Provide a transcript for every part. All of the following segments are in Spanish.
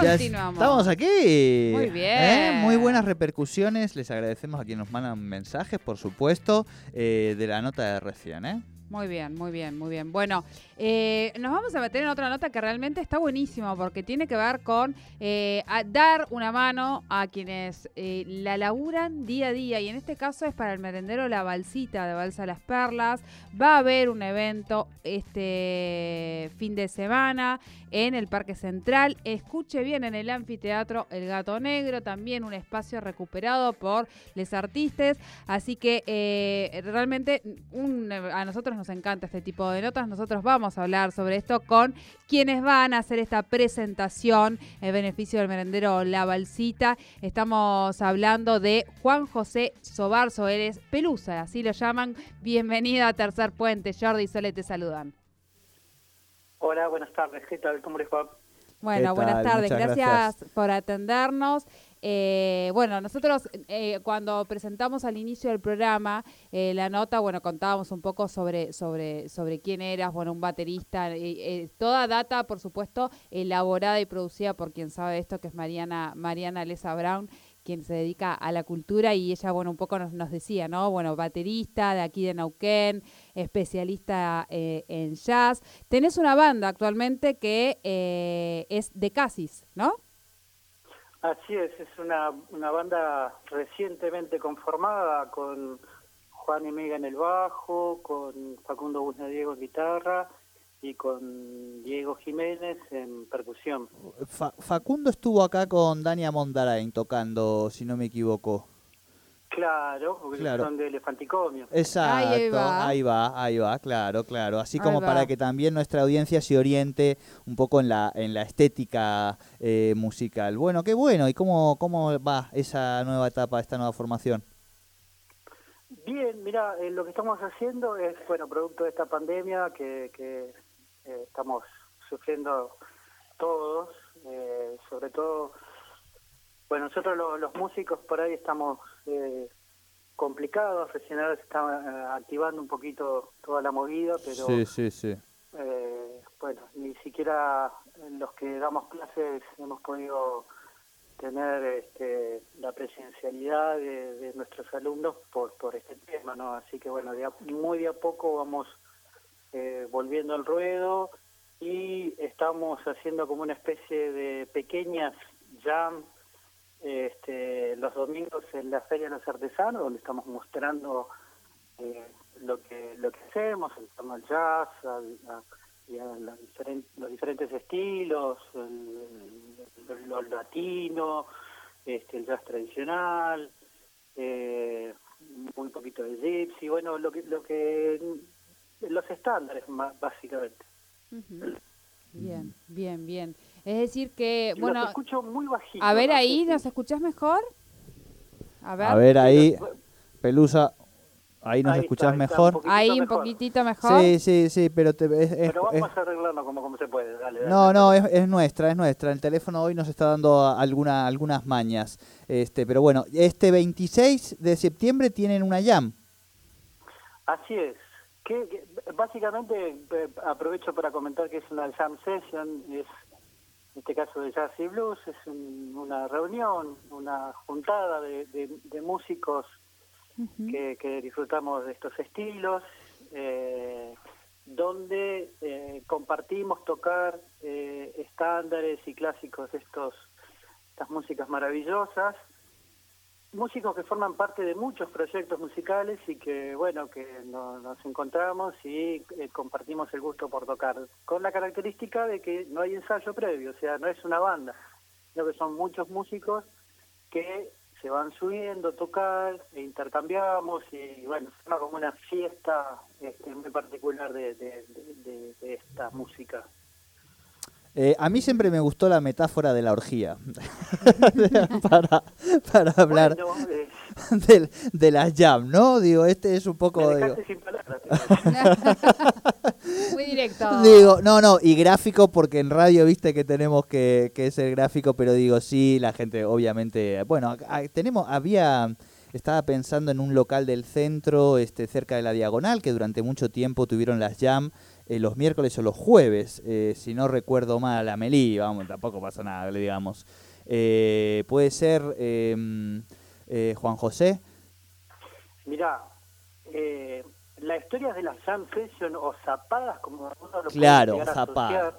Continuamos. estamos aquí. Muy bien. ¿Eh? Muy buenas repercusiones. Les agradecemos a quienes nos mandan mensajes, por supuesto, eh, de la nota de recién. ¿eh? Muy bien, muy bien, muy bien. Bueno, eh, nos vamos a meter en otra nota que realmente está buenísima porque tiene que ver con eh, dar una mano a quienes eh, la laburan día a día y en este caso es para el merendero La Balsita de Balsa Las Perlas. Va a haber un evento este fin de semana en el Parque Central. Escuche bien en el anfiteatro El Gato Negro, también un espacio recuperado por les artistas. Así que eh, realmente a nosotros nos encanta este tipo de notas. Nosotros vamos a hablar sobre esto con quienes van a hacer esta presentación en beneficio del merendero La Balsita. Estamos hablando de Juan José Sobarzo, eres Pelusa, así lo llaman. Bienvenido a Tercer Puente. Jordi y Sole te saludan. Hola, buenas tardes. ¿Qué tal? ¿Cómo les va? Bueno, ¿Qué buenas tardes. Gracias. por atendernos. Eh, bueno, nosotros eh, cuando presentamos al inicio del programa eh, la nota, bueno, contábamos un poco sobre sobre sobre quién eras, bueno, un baterista, eh, eh, toda data, por supuesto, elaborada y producida por quien sabe esto, que es Mariana Mariana Lesa Brown quien se dedica a la cultura y ella, bueno, un poco nos, nos decía, ¿no? Bueno, baterista de aquí de Nauquén, especialista eh, en jazz. Tenés una banda actualmente que eh, es de Casis, ¿no? Así es, es una, una banda recientemente conformada con Juan y Mega en el bajo, con Facundo Busnadiego en guitarra y con Diego Jiménez en percusión. Fa- Facundo estuvo acá con Dania Mondarain tocando, si no me equivoco. Claro, porque Claro. son de Elefanticomio. Exacto, Ahí va. ahí va, ahí va, claro, claro. Así como para que también nuestra audiencia se oriente un poco en la, en la estética eh, musical. Bueno, qué bueno. ¿Y cómo, cómo va esa nueva etapa, esta nueva formación? Bien, mira, eh, lo que estamos haciendo es, bueno, producto de esta pandemia que, que eh, estamos sufriendo todos, eh, sobre todo, bueno, nosotros lo- los músicos por ahí estamos eh, complicados, recién ahora se está eh, activando un poquito toda la movida, pero Sí, sí, sí. eh, bueno, ni siquiera los que damos clases hemos podido tener este, la presencialidad de, de nuestros alumnos por, por este tema, ¿no? Así que bueno, de a- muy de a poco vamos eh, volviendo al ruedo y estamos haciendo como una especie de pequeñas jam este, los domingos en la Feria de los Artesanos, donde estamos mostrando eh, lo que lo que hacemos, torno al jazz, la los diferentes estilos, el, el- lo latino, este, el jazz tradicional, eh, muy poquito de gypsy, bueno, lo que, lo que los estándares más, básicamente. Bien, bien, bien. Es decir que, Los bueno, escucho muy bajito. a ver no ahí, ¿nos escuchás mejor? A ver, A ver ahí, Pelusa, ahí nos Ahí escuchás está, ahí está, mejor. un ahí un poquitito mejor. Sí, sí, sí, pero te, es- es- Pero vamos es- a arreglarlo como, como se puede, dale, dale. No, no, es, es nuestra, es nuestra. El teléfono hoy nos está dando alguna, algunas mañas. Este, pero bueno, este 26 de septiembre tienen una jam. Así es. Que, que, básicamente eh, aprovecho para comentar que es una jam session, es en este caso de jazz y blues, es un- una reunión, una juntada de, de- de músicos que disfrutamos de estos estilos, eh, donde eh, compartimos tocar eh, estándares y clásicos de estos, estas músicas maravillosas, músicos que forman parte de muchos proyectos musicales y que, bueno, que no- nos encontramos y eh, compartimos el gusto por tocar, con la característica de que no hay ensayo previo, o sea, no es una banda, sino que son muchos músicos que se van subiendo a tocar e intercambiamos y, bueno, una- como una fiesta este, muy particular de esta música. Eh, a mí siempre me gustó la metáfora de la orgía. para, para hablar Bueno, eh, del- de las jam, ¿no? Digo, este es un poco... me Digo, sin palabras. Muy directo. Digo, no, no, y gráfico porque en radio viste que tenemos que, que ser gráfico, pero digo, sí, la gente obviamente, bueno, a- tenemos, había estaba pensando en un local del centro, este, cerca de la Diagonal, que durante mucho tiempo tuvieron las jam eh, los miércoles o los jueves, eh, si no recuerdo mal, a Melí, vamos, tampoco pasa nada, le digamos. Eh, puede ser em, Juan José. Mirá, la historia de las jam session o zapadas, como uno lo Claro, zapadas.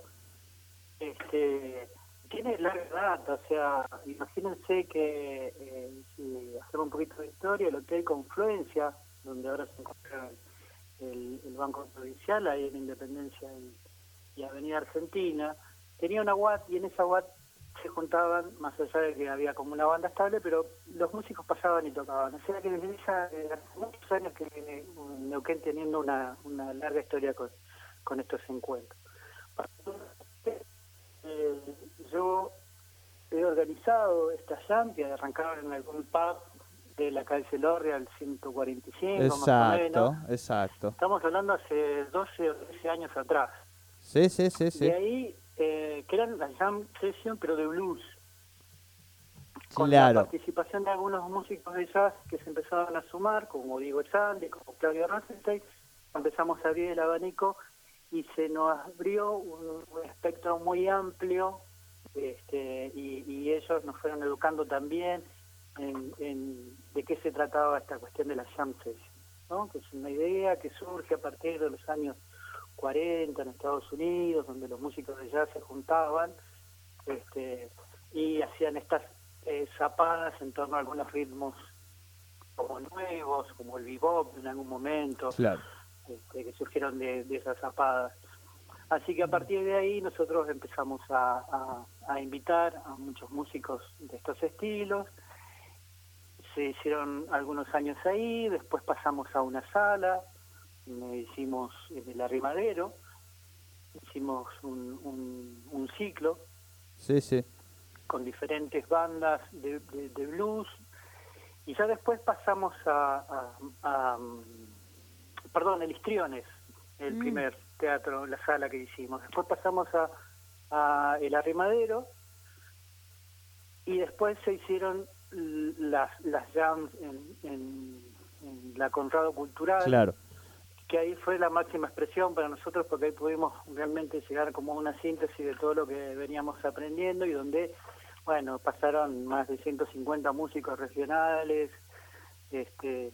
Este, tiene larga data, o sea, imagínense que si hacemos un poquito de historia, el Hotel Confluencia, donde ahora se encuentra el, Banco Provincial, ahí en Independencia y, Avenida Argentina, tenía una UAT y en esa UAT se juntaban, más allá de que había como una banda estable, pero los músicos pasaban y tocaban. O sea que desde esa, hace muchos años que viene Neuquén teniendo una, una larga historia con, con estos encuentros. Eh, yo he organizado esta que arrancaron en algún pub de la calle Lorri al 145, exacto, más o menos. Exacto, Estamos hablando hace 12 o 13 años atrás. Sí, sí, sí. sí. Y ahí, eh, que eran la jam session, pero de blues. Con la participación de algunos músicos de jazz que se empezaban a sumar, como Diego Echandi, como Claudio Rosenstein, empezamos a abrir el abanico y se nos abrió un, espectro muy amplio este, y, y ellos nos fueron educando también en, de qué se trataba esta cuestión de la jam ¿no? que es una idea que surge a partir de los años 40 en Estados Unidos, donde los músicos de jazz se juntaban este, y hacían estas eh, zapadas en torno a algunos ritmos como nuevos, como el bebop en algún momento, este, que surgieron de, esas zapadas. Así que a partir de ahí nosotros empezamos a, a invitar a muchos músicos de estos estilos, se hicieron algunos años ahí, después pasamos a una sala, hicimos en el arrimadero, hicimos un, un, ciclo sí, sí. con diferentes bandas de, blues y ya después pasamos a, a, perdón, el Histriones, el mm. primer teatro, la sala que hicimos. Después pasamos a, a El Arrimadero y después se hicieron las, las jams en, la Conrado Cultural. Claro. Que ahí fue la máxima expresión para nosotros porque ahí pudimos realmente llegar como a una síntesis de todo lo que veníamos aprendiendo y donde, bueno, pasaron más de 150 músicos regionales, este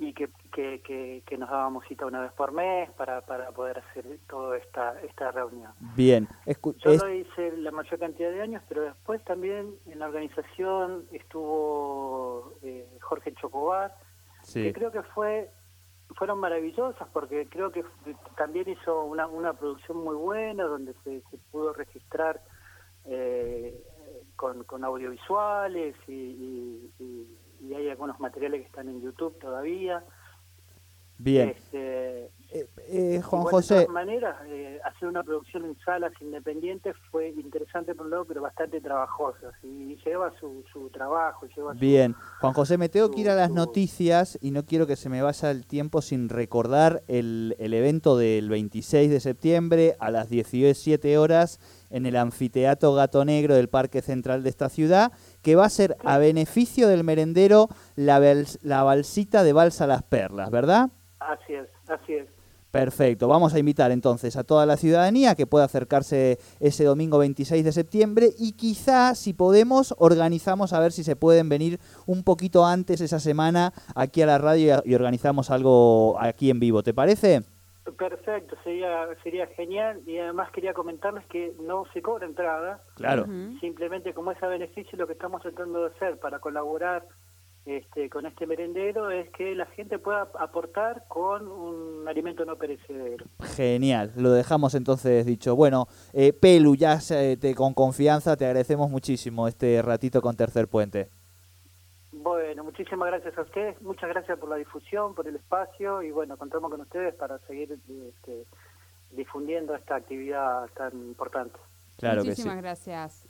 y que, que, que, nos dábamos cita una vez por mes para, para poder hacer toda esta, esta reunión. Bien. Yo lo hice la mayor cantidad de años, pero después también en la organización estuvo eh, Jorge Chocobar, que creo que fue fueron maravillosas porque creo que también hizo una, una producción muy buena donde se, pudo registrar eh, con, con audiovisuales y y hay algunos materiales que están en YouTube todavía. Bien. Este, eh, eh, Juan José. De todas maneras, eh, hacer una producción en salas independientes fue interesante por un lado, pero bastante trabajoso. Y lleva su, su trabajo. Lleva Bien. Juan José, me tengo que ir a las noticias y no quiero que se me vaya el tiempo sin recordar el, el evento del 26 de septiembre a las 17 horas en el anfiteatro Gato Negro del Parque Central de esta ciudad, que va a ser a beneficio del merendero la, la balsita de Balsa Las Perlas, ¿verdad? Así es, así es. Perfecto, vamos a invitar entonces a toda la ciudadanía que pueda acercarse ese domingo 26 de septiembre y quizá si podemos organizamos a ver si se pueden venir un poquito antes esa semana aquí a la radio y organizamos algo aquí en vivo, ¿te parece? Perfecto, sería sería genial y además quería comentarles que no se cobra entrada. Claro. Simplemente como es a beneficio lo que estamos tratando de hacer para colaborar este, con este merendero es que la gente pueda aportar con un alimento no perecedero. Genial, lo dejamos entonces dicho. Bueno, eh, Pelu, ya te, con confianza te agradecemos muchísimo este ratito con Tercer Puente. Bueno, muchísimas gracias a ustedes, muchas gracias por la difusión, por el espacio y bueno, contamos con ustedes para seguir este, difundiendo esta actividad tan importante. Claro Muchísimas gracias.